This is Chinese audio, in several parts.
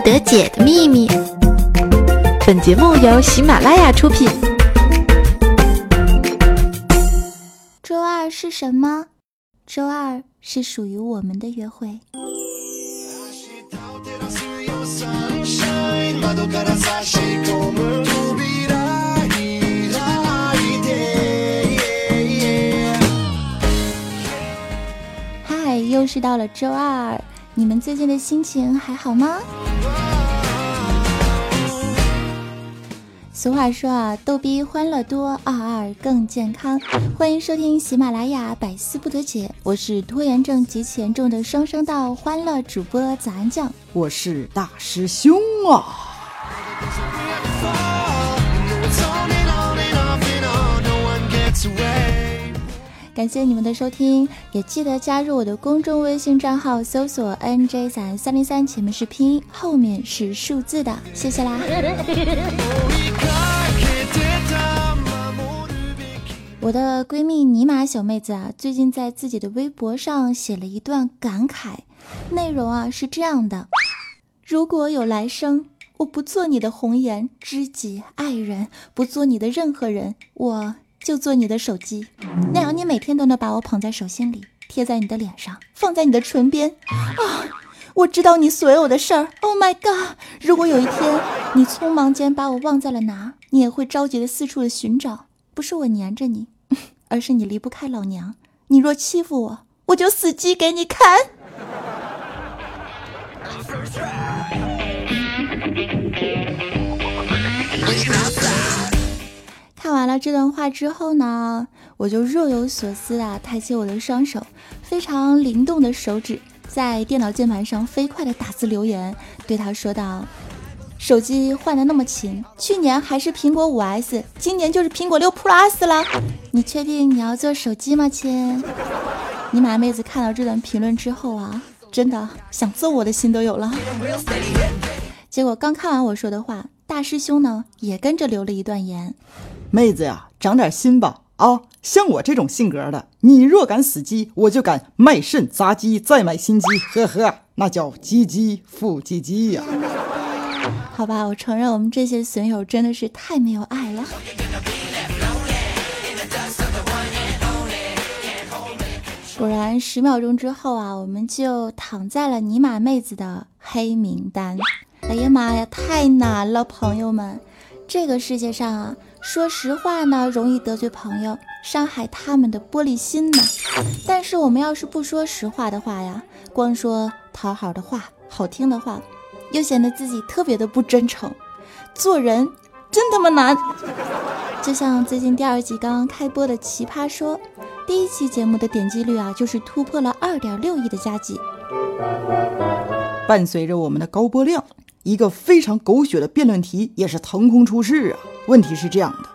得解的秘密。本节目由喜马拉雅出品。周二是什么？周二是属于我们的约会。嗨，又是到了周二，你们最近的心情还好吗？俗话说啊，逗逼欢乐多，二二更健康。欢迎收听喜马拉雅百思不得解，我是拖延症极其严重的双声道欢乐主播早安酱，我是大师兄啊。感谢你们的收听，也记得加入我的公众微信账号，搜索 NJ 三三零三，前面是拼音，后面是数字的，谢谢啦。我的闺蜜尼玛小妹子啊，最近在自己的微博上写了一段感慨，内容啊是这样的：如果有来生，我不做你的红颜知己爱人，不做你的任何人，我就做你的手机，那样你每天都能把我捧在手心里，贴在你的脸上，放在你的唇边啊！我知道你所有的事儿。Oh my god！如果有一天你匆忙间把我忘在了哪，你也会着急的四处的寻找。不是我粘着你，而是你离不开老娘。你若欺负我，我就死鸡给你看。看完了这段话之后呢，我就若有所思啊，抬起我的双手，非常灵动的手指在电脑键盘上飞快的打字留言，对他说道。手机换的那么勤，去年还是苹果五 S，今年就是苹果六 Plus 了。你确定你要做手机吗，亲？尼玛妹子看到这段评论之后啊，真的想揍我的心都有了。结果刚看完我说的话，大师兄呢也跟着留了一段言：妹子呀，长点心吧啊！像我这种性格的，你若敢死鸡，我就敢卖肾砸鸡再买新鸡。呵呵，那叫鸡鸡复鸡鸡呀。好吧，我承认我们这些损友真的是太没有爱了。果然，十秒钟之后啊，我们就躺在了尼玛妹子的黑名单。哎呀妈呀，太难了，朋友们！这个世界上啊，说实话呢，容易得罪朋友，伤害他们的玻璃心呢。但是我们要是不说实话的话呀，光说讨好的话、好听的话。又显得自己特别的不真诚，做人真他妈难。就像最近第二季刚刚开播的《奇葩说》，第一期节目的点击率啊，就是突破了二点六亿的佳绩。伴随着我们的高播量，一个非常狗血的辩论题也是腾空出世啊！问题是这样的：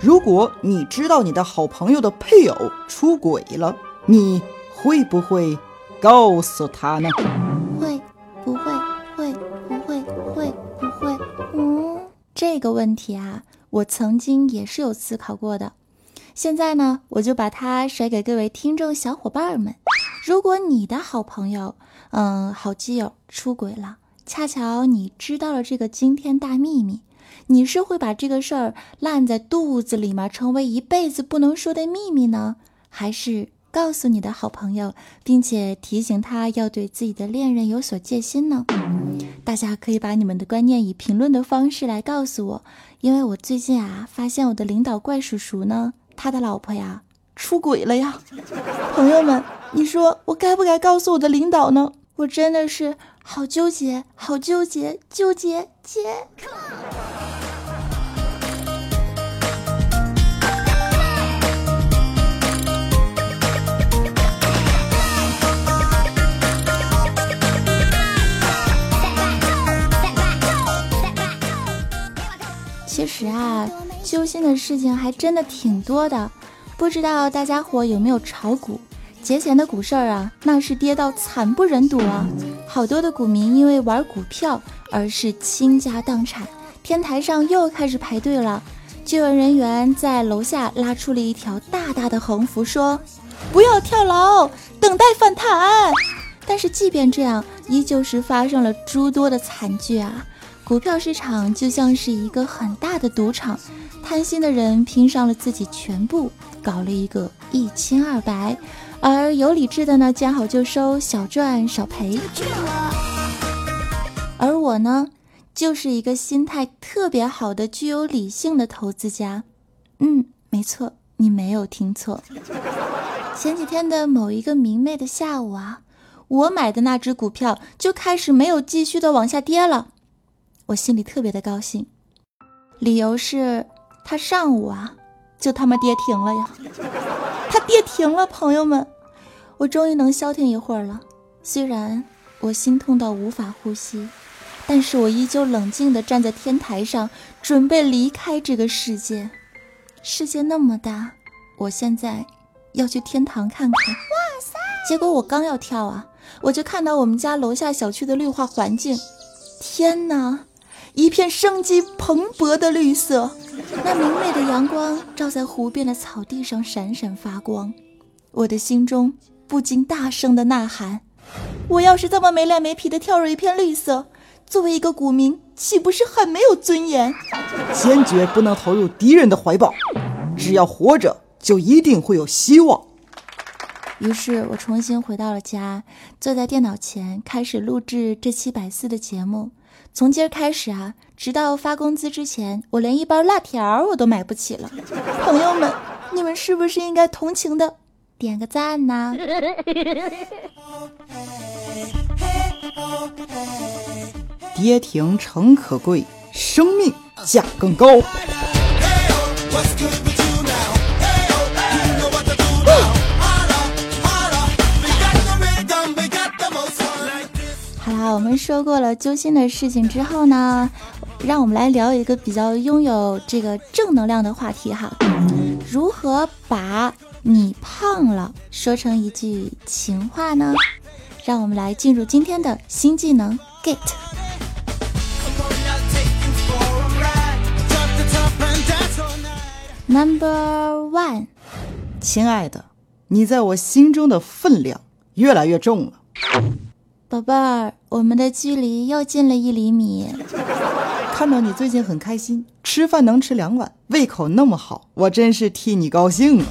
如果你知道你的好朋友的配偶出轨了，你会不会告诉他呢？会，不会？会，不会，会，不会。嗯这个问题啊，我曾经也是有思考过的。现在呢，我就把它甩给各位听众小伙伴们。如果你的好朋友，嗯，好基友出轨了，恰巧你知道了这个惊天大秘密，你是会把这个事儿烂在肚子里面？成为一辈子不能说的秘密呢？还是告诉你的好朋友，并且提醒他要对自己的恋人有所戒心呢？大家可以把你们的观念以评论的方式来告诉我，因为我最近啊发现我的领导怪叔叔呢，他的老婆呀出轨了呀。朋友们，你说我该不该告诉我的领导呢？我真的是好纠结，好纠结，纠结结。其实啊，揪心的事情还真的挺多的，不知道大家伙有没有炒股？节前的股市啊，那是跌到惨不忍睹啊！好多的股民因为玩股票而是倾家荡产，天台上又开始排队了。救援人员在楼下拉出了一条大大的横幅，说：“不要跳楼，等待反弹。”但是即便这样，依旧是发生了诸多的惨剧啊！股票市场就像是一个很大的赌场，贪心的人拼上了自己全部，搞了一个一清二白，而有理智的呢，见好就收，小赚少赔。而我呢，就是一个心态特别好的、具有理性的投资家。嗯，没错，你没有听错。前几天的某一个明媚的下午啊。我买的那只股票就开始没有继续的往下跌了，我心里特别的高兴，理由是它上午啊就他妈跌停了呀，它跌停了，朋友们，我终于能消停一会儿了。虽然我心痛到无法呼吸，但是我依旧冷静的站在天台上，准备离开这个世界。世界那么大，我现在要去天堂看看。哇塞！结果我刚要跳啊。我就看到我们家楼下小区的绿化环境，天哪，一片生机蓬勃的绿色，那明媚的阳光照在湖边的草地上闪闪发光，我的心中不禁大声的呐喊：我要是这么没脸没皮的跳入一片绿色，作为一个股民，岂不是很没有尊严？坚决不能投入敌人的怀抱，只要活着，就一定会有希望。于是我重新回到了家，坐在电脑前开始录制这期百思的节目。从今儿开始啊，直到发工资之前，我连一包辣条我都买不起了。朋友们，你们是不是应该同情的点个赞呢？跌停诚可贵，生命价更高。我们说过了揪心的事情之后呢，让我们来聊一个比较拥有这个正能量的话题哈。如何把你胖了说成一句情话呢？让我们来进入今天的新技能 get。Number one，亲爱的，你在我心中的分量越来越重了。宝贝儿，我们的距离又近了一厘米。看到你最近很开心，吃饭能吃两碗，胃口那么好，我真是替你高兴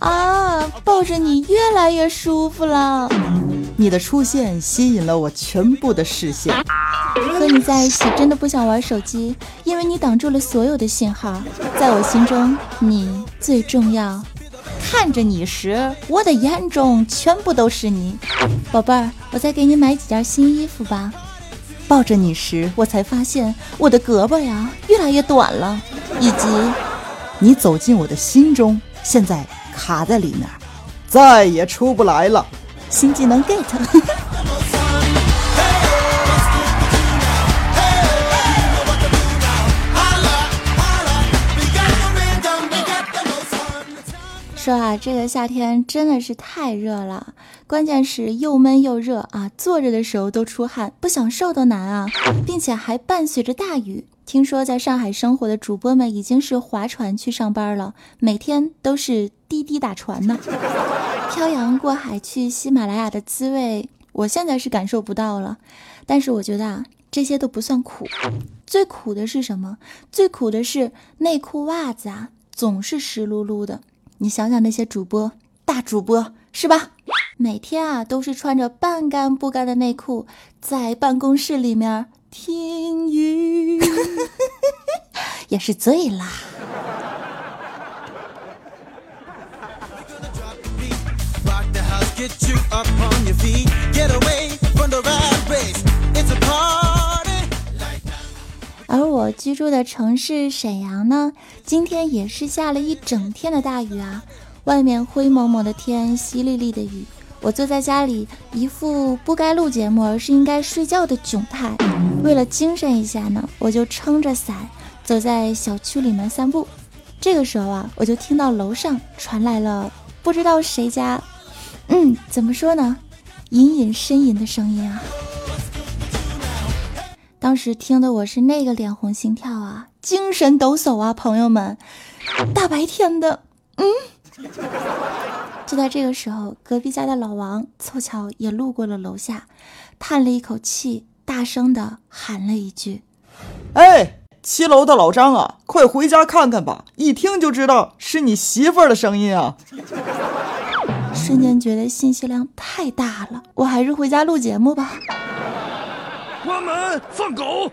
啊！啊，抱着你越来越舒服了。你的出现吸引了我全部的视线。和你在一起真的不想玩手机，因为你挡住了所有的信号。在我心中，你最重要。看着你时，我的眼中全部都是你，宝贝儿，我再给你买几件新衣服吧。抱着你时，我才发现我的胳膊呀越来越短了，以及你走进我的心中，现在卡在里面，再也出不来了。新技能 get。说啊，这个夏天真的是太热了，关键是又闷又热啊，坐着的时候都出汗，不想瘦都难啊，并且还伴随着大雨。听说在上海生活的主播们已经是划船去上班了，每天都是滴滴打船呢。漂洋过海去喜马拉雅的滋味，我现在是感受不到了。但是我觉得啊，这些都不算苦，最苦的是什么？最苦的是内裤袜子啊，总是湿漉漉的。你想想那些主播，大主播是吧？每天啊都是穿着半干不干的内裤，在办公室里面听雨，也是醉啦。而我居住的城市沈阳呢，今天也是下了一整天的大雨啊，外面灰蒙蒙的天，淅沥沥的雨。我坐在家里，一副不该录节目，而是应该睡觉的窘态。为了精神一下呢，我就撑着伞走在小区里面散步。这个时候啊，我就听到楼上传来了不知道谁家，嗯，怎么说呢，隐隐呻吟的声音啊。当时听的我是那个脸红心跳啊，精神抖擞啊，朋友们，大白天的，嗯，就在这个时候，隔壁家的老王凑巧也路过了楼下，叹了一口气，大声的喊了一句：“哎，七楼的老张啊，快回家看看吧！一听就知道是你媳妇儿的声音啊！”瞬间觉得信息量太大了，我还是回家录节目吧。关门，放狗。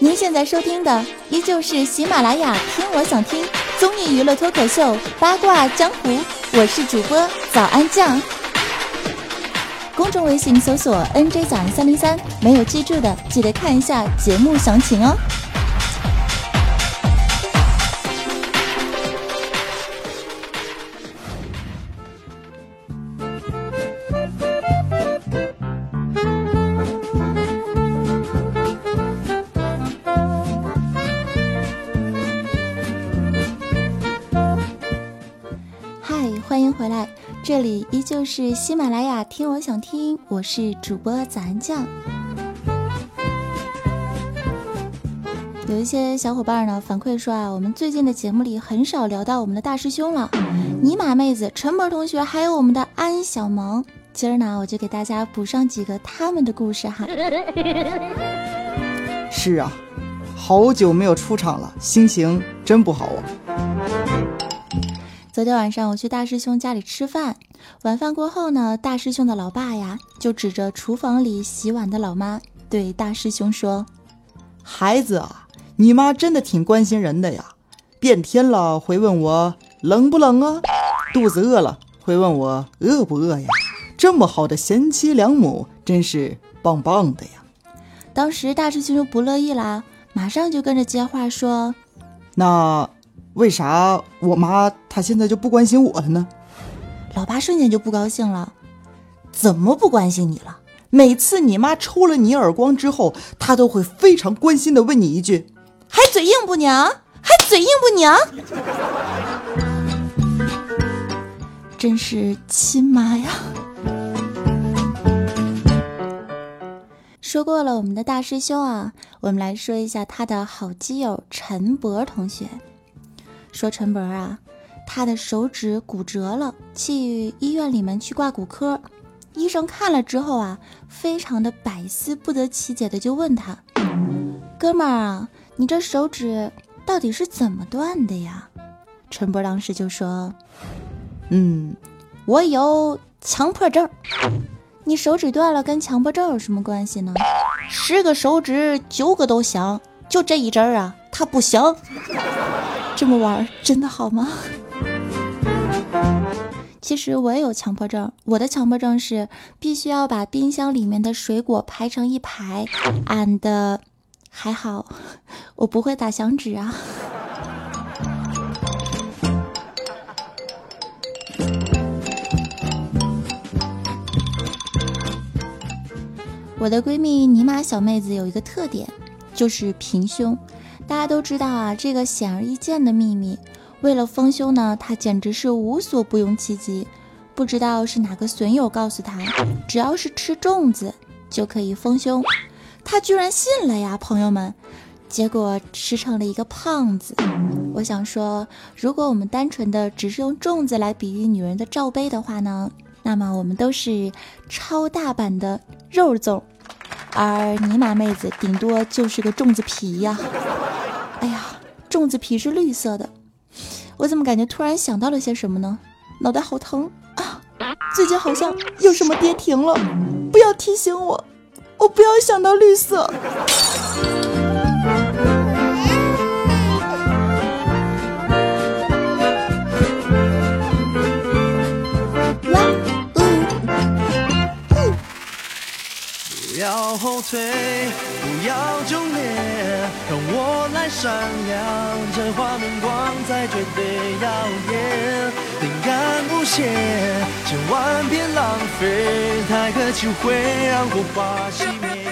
您现在收听的依旧是喜马拉雅听我想听综艺娱乐脱口秀八卦江湖，我是主播早安酱。公众微信搜索 NJ 早安三零三，没有记住的记得看一下节目详情哦。这里依旧是喜马拉雅听我想听，我是主播早安酱。有一些小伙伴呢反馈说啊，我们最近的节目里很少聊到我们的大师兄了，尼玛妹子、陈博同学，还有我们的安小萌。今儿呢，我就给大家补上几个他们的故事哈。是啊，好久没有出场了，心情真不好啊。昨天晚上我去大师兄家里吃饭，晚饭过后呢，大师兄的老爸呀就指着厨房里洗碗的老妈对大师兄说：“孩子啊，你妈真的挺关心人的呀。变天了会问我冷不冷啊，肚子饿了会问我饿不饿呀。这么好的贤妻良母，真是棒棒的呀。”当时大师兄就不乐意啦，马上就跟着接话说：“那。”为啥我妈她现在就不关心我了呢？老爸瞬间就不高兴了，怎么不关心你了？每次你妈抽了你耳光之后，她都会非常关心的问你一句：“还嘴硬不娘？还嘴硬不娘？”真是亲妈呀！说过了我们的大师兄啊，我们来说一下他的好基友陈博同学。说陈博啊，他的手指骨折了，去医院里面去挂骨科。医生看了之后啊，非常的百思不得其解的就问他：“哥们儿啊，你这手指到底是怎么断的呀？”陈博当时就说：“嗯，我有强迫症。你手指断了跟强迫症有什么关系呢？十个手指九个都行，就这一针啊，它不行。”这么玩真的好吗？其实我也有强迫症，我的强迫症是必须要把冰箱里面的水果排成一排。and 还好，我不会打响指啊。我的闺蜜尼玛小妹子有一个特点，就是平胸。大家都知道啊，这个显而易见的秘密。为了丰胸呢，她简直是无所不用其极。不知道是哪个损友告诉她，只要是吃粽子就可以丰胸，她居然信了呀，朋友们。结果吃成了一个胖子。我想说，如果我们单纯的只是用粽子来比喻女人的罩杯的话呢，那么我们都是超大版的肉粽，而尼玛妹子顶多就是个粽子皮呀。哎呀，粽子皮是绿色的，我怎么感觉突然想到了些什么呢？脑袋好疼啊！最近好像有什么跌停了，不要提醒我，我不要想到绿色。要后退，不要忠烈，让我来闪亮，这画面光彩绝对耀眼，灵感无限，千万别浪费，太客气会让火花熄灭。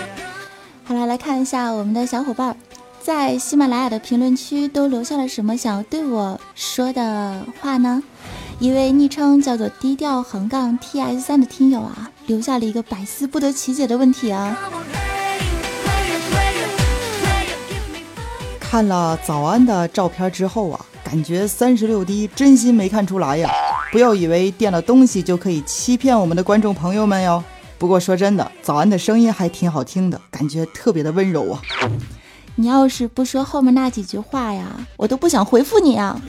好了，来看一下我们的小伙伴在喜马拉雅的评论区都留下了什么想要对我说的话呢？一位昵称叫做低调横杠 T S 三的听友啊。留下了一个百思不得其解的问题啊！看了早安的照片之后啊，感觉三十六 D 真心没看出来呀！不要以为垫了东西就可以欺骗我们的观众朋友们哟。不过说真的，早安的声音还挺好听的，感觉特别的温柔啊。你要是不说后面那几句话呀，我都不想回复你啊。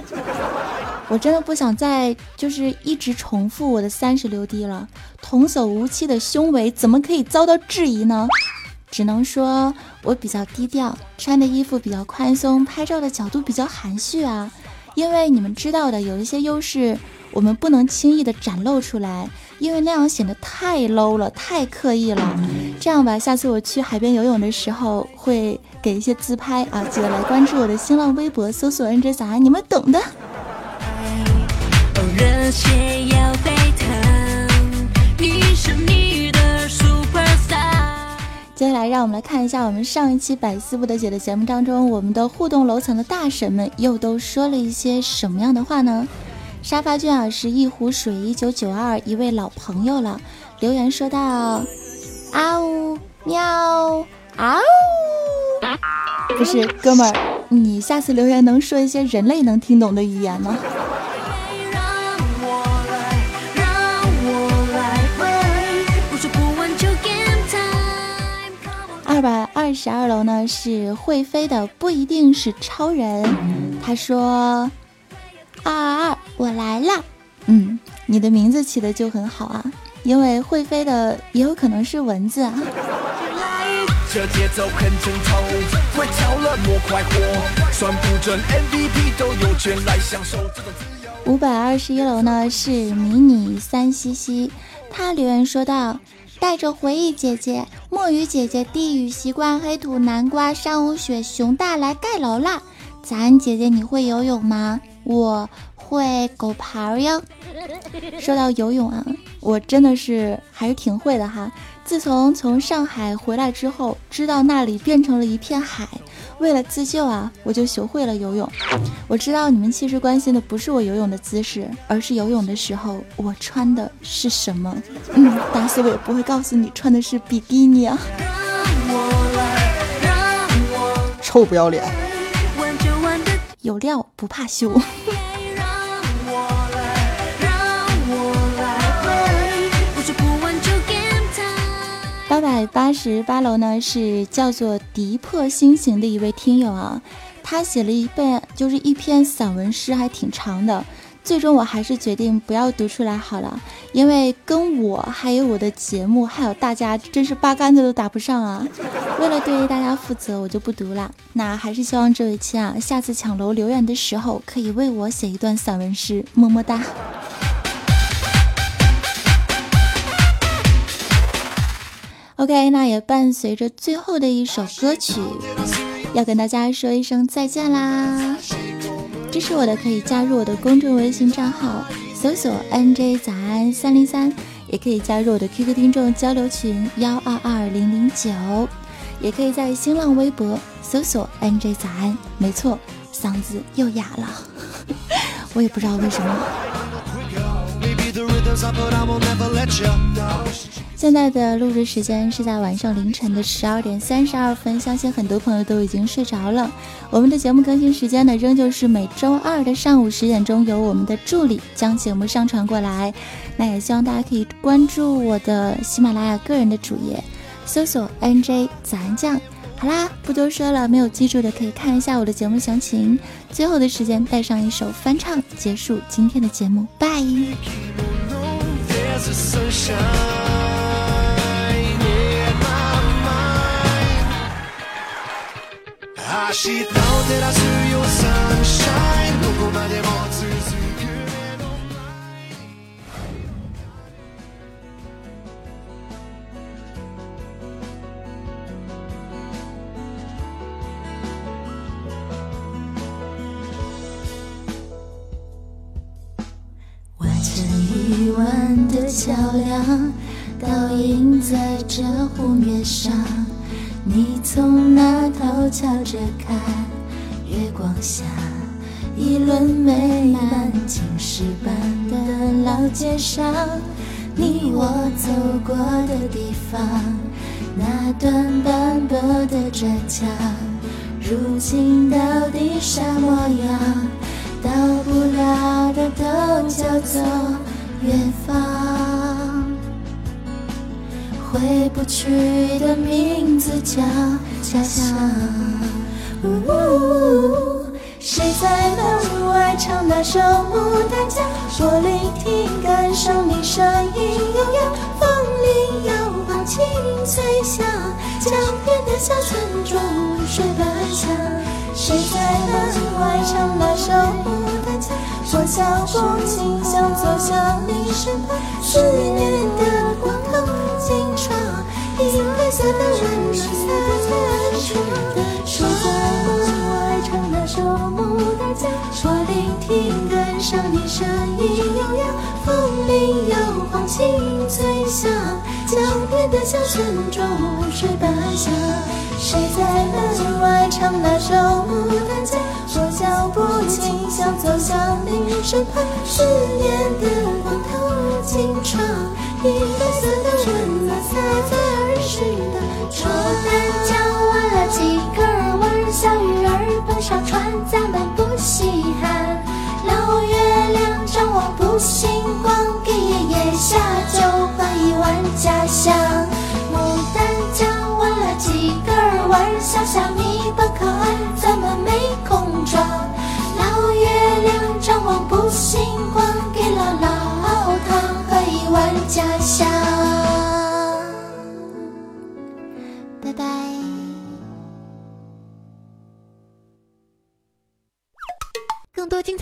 我真的不想再就是一直重复我的三十六 D 了。童叟无欺的胸围怎么可以遭到质疑呢？只能说我比较低调，穿的衣服比较宽松，拍照的角度比较含蓄啊。因为你们知道的，有一些优势我们不能轻易的展露出来，因为那样显得太 low 了，太刻意了。这样吧，下次我去海边游泳的时候会给一些自拍啊，记得来关注我的新浪微博，搜索 “nj 小安”，你们懂的。热血要沸腾，你是你的 super star。接下来，让我们来看一下我们上一期百思不得解的节目当中，我们的互动楼层的大神们又都说了一些什么样的话呢？沙发君啊，是一壶水一九九二一位老朋友了，留言说道：啊呜喵啊呜，不是哥们儿，你下次留言能说一些人类能听懂的语言吗？二百二十二楼呢是会飞的，不一定是超人。他说：“二二二，我来了。”嗯，你的名字起的就很好啊，因为会飞的也有可能是蚊子啊。五百二十一楼呢是迷你三西西，他留言说道。带着回忆姐姐、墨鱼姐姐、地狱习惯、黑土南瓜、山无雪、熊大来盖楼啦！咱姐姐你会游泳吗？我会狗刨哟。说到游泳啊，我真的是还是挺会的哈。自从从上海回来之后，知道那里变成了一片海，为了自救啊，我就学会了游泳。我知道你们其实关心的不是我游泳的姿势，而是游泳的时候我穿的是什么。嗯，打死我也不会告诉你穿的是比基尼啊！臭不要脸！有料不怕羞。八百八十八楼呢，是叫做迪破星行的一位听友啊，他写了一遍，就是一篇散文诗，还挺长的。最终我还是决定不要读出来好了，因为跟我还有我的节目还有大家，真是八竿子都打不上啊。为了对大家负责，我就不读了。那还是希望这位亲啊，下次抢楼留言的时候，可以为我写一段散文诗，么么哒。OK，那也伴随着最后的一首歌曲，要跟大家说一声再见啦！支持我的可以加入我的公众微信账号，搜索 NJ 早安三零三，也可以加入我的 QQ 听众交流群幺二二零零九，也可以在新浪微博搜索 NJ 早安。没错，嗓子又哑了，我也不知道为什么。现在的录制时间是在晚上凌晨的十二点三十二分，相信很多朋友都已经睡着了。我们的节目更新时间呢，仍旧是每周二的上午十点钟，由我们的助理将节目上传过来。那也希望大家可以关注我的喜马拉雅个人的主页，搜索 NJ 早安酱。好啦，不多说了，没有记住的可以看一下我的节目详情。最后的时间带上一首翻唱，结束今天的节目，拜。完成一晚的桥梁，倒映在这湖面上。你从瞧着看，月光下一轮美满，青石板的老街上，你我走过的地方，那段斑驳的砖墙，如今到底啥模样？到不了的都叫做远方，回不去的名字叫家乡。呜谁在门外唱那首牡丹江？我聆听，感受你声音悠扬，风铃摇晃，清脆响，江边的小村庄水半响。谁在门外唱那首牡丹江？我脚步轻响，走向你身旁，思念的光，色的温暖洒在岸上。谁在门外唱那首牡丹江？我聆听，感伤你声音悠扬，风铃摇晃，清脆响，江边的小村庄水半响。谁在门外唱那首牡丹江？我脚步轻响，走向你身旁，思念的光透进窗，银白色的温暖洒在儿时的。牡丹江弯了几根弯，小鱼儿奔上船，咱们不稀罕。老月亮张望不星光，给爷爷下酒换一碗家乡。牡丹江弯了几根弯，小小米不可爱，咱们没空装。老月亮张望不星光，